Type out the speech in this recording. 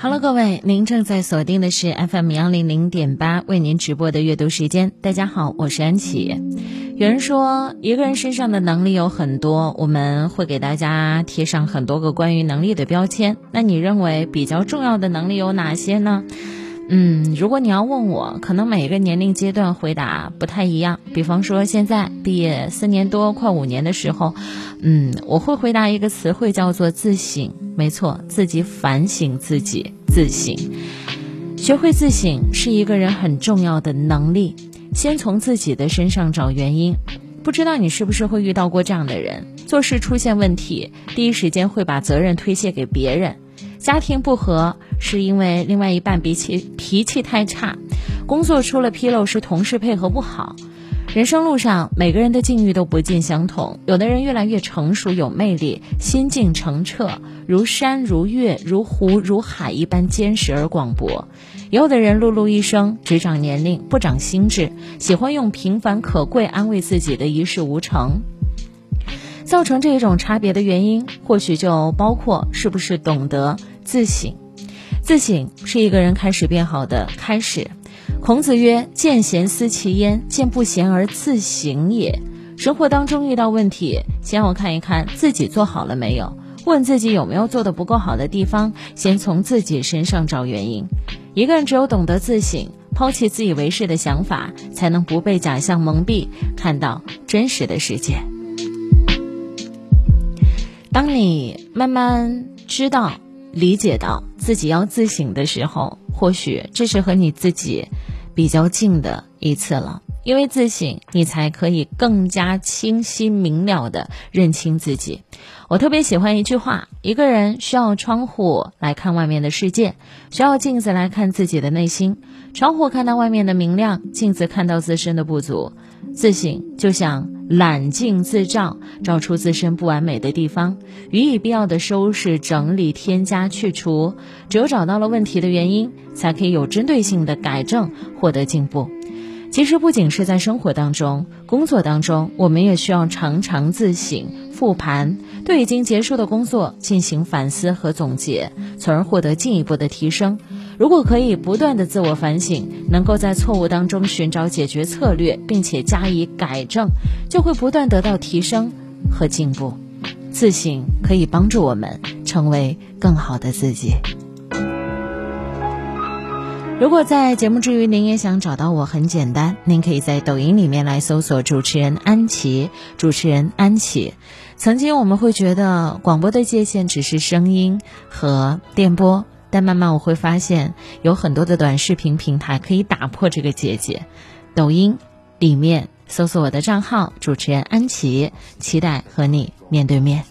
Hello，各位，您正在锁定的是 FM 幺零零点八为您直播的阅读时间。大家好，我是安琪。有人说，一个人身上的能力有很多，我们会给大家贴上很多个关于能力的标签。那你认为比较重要的能力有哪些呢？嗯，如果你要问我，可能每个年龄阶段回答不太一样。比方说，现在毕业四年多，快五年的时候，嗯，我会回答一个词汇叫做自省。没错，自己反省自己，自省。学会自省是一个人很重要的能力。先从自己的身上找原因。不知道你是不是会遇到过这样的人：做事出现问题，第一时间会把责任推卸给别人。家庭不和是因为另外一半脾气脾气太差，工作出了纰漏是同事配合不好。人生路上每个人的境遇都不尽相同，有的人越来越成熟有魅力，心境澄澈，如山如月如湖如海一般坚实而广博；也有的人碌碌一生只长年龄不长心智，喜欢用平凡可贵安慰自己的一事无成。造成这一种差别的原因，或许就包括是不是懂得自省。自省是一个人开始变好的开始。孔子曰：“见贤思齐焉，见不贤而自省也。”生活当中遇到问题，先要看一看自己做好了没有，问自己有没有做的不够好的地方，先从自己身上找原因。一个人只有懂得自省，抛弃自以为是的想法，才能不被假象蒙蔽，看到真实的世界。当你慢慢知道、理解到自己要自省的时候，或许这是和你自己比较近的一次了。因为自省，你才可以更加清晰明了的认清自己。我特别喜欢一句话：一个人需要窗户来看外面的世界，需要镜子来看自己的内心。窗户看到外面的明亮，镜子看到自身的不足。自省就像揽镜自照，照出自身不完美的地方，予以必要的收拾、整理、添加、去除。只有找到了问题的原因，才可以有针对性的改正，获得进步。其实不仅是在生活当中，工作当中，我们也需要常常自省、复盘，对已经结束的工作进行反思和总结，从而获得进一步的提升。如果可以不断的自我反省，能够在错误当中寻找解决策略，并且加以改正，就会不断得到提升和进步。自省可以帮助我们成为更好的自己。如果在节目之余您也想找到我，很简单，您可以在抖音里面来搜索主持人安琪，主持人安琪。曾经我们会觉得广播的界限只是声音和电波。但慢慢我会发现，有很多的短视频平台可以打破这个结界。抖音里面搜索我的账号“主持人安琪”，期待和你面对面。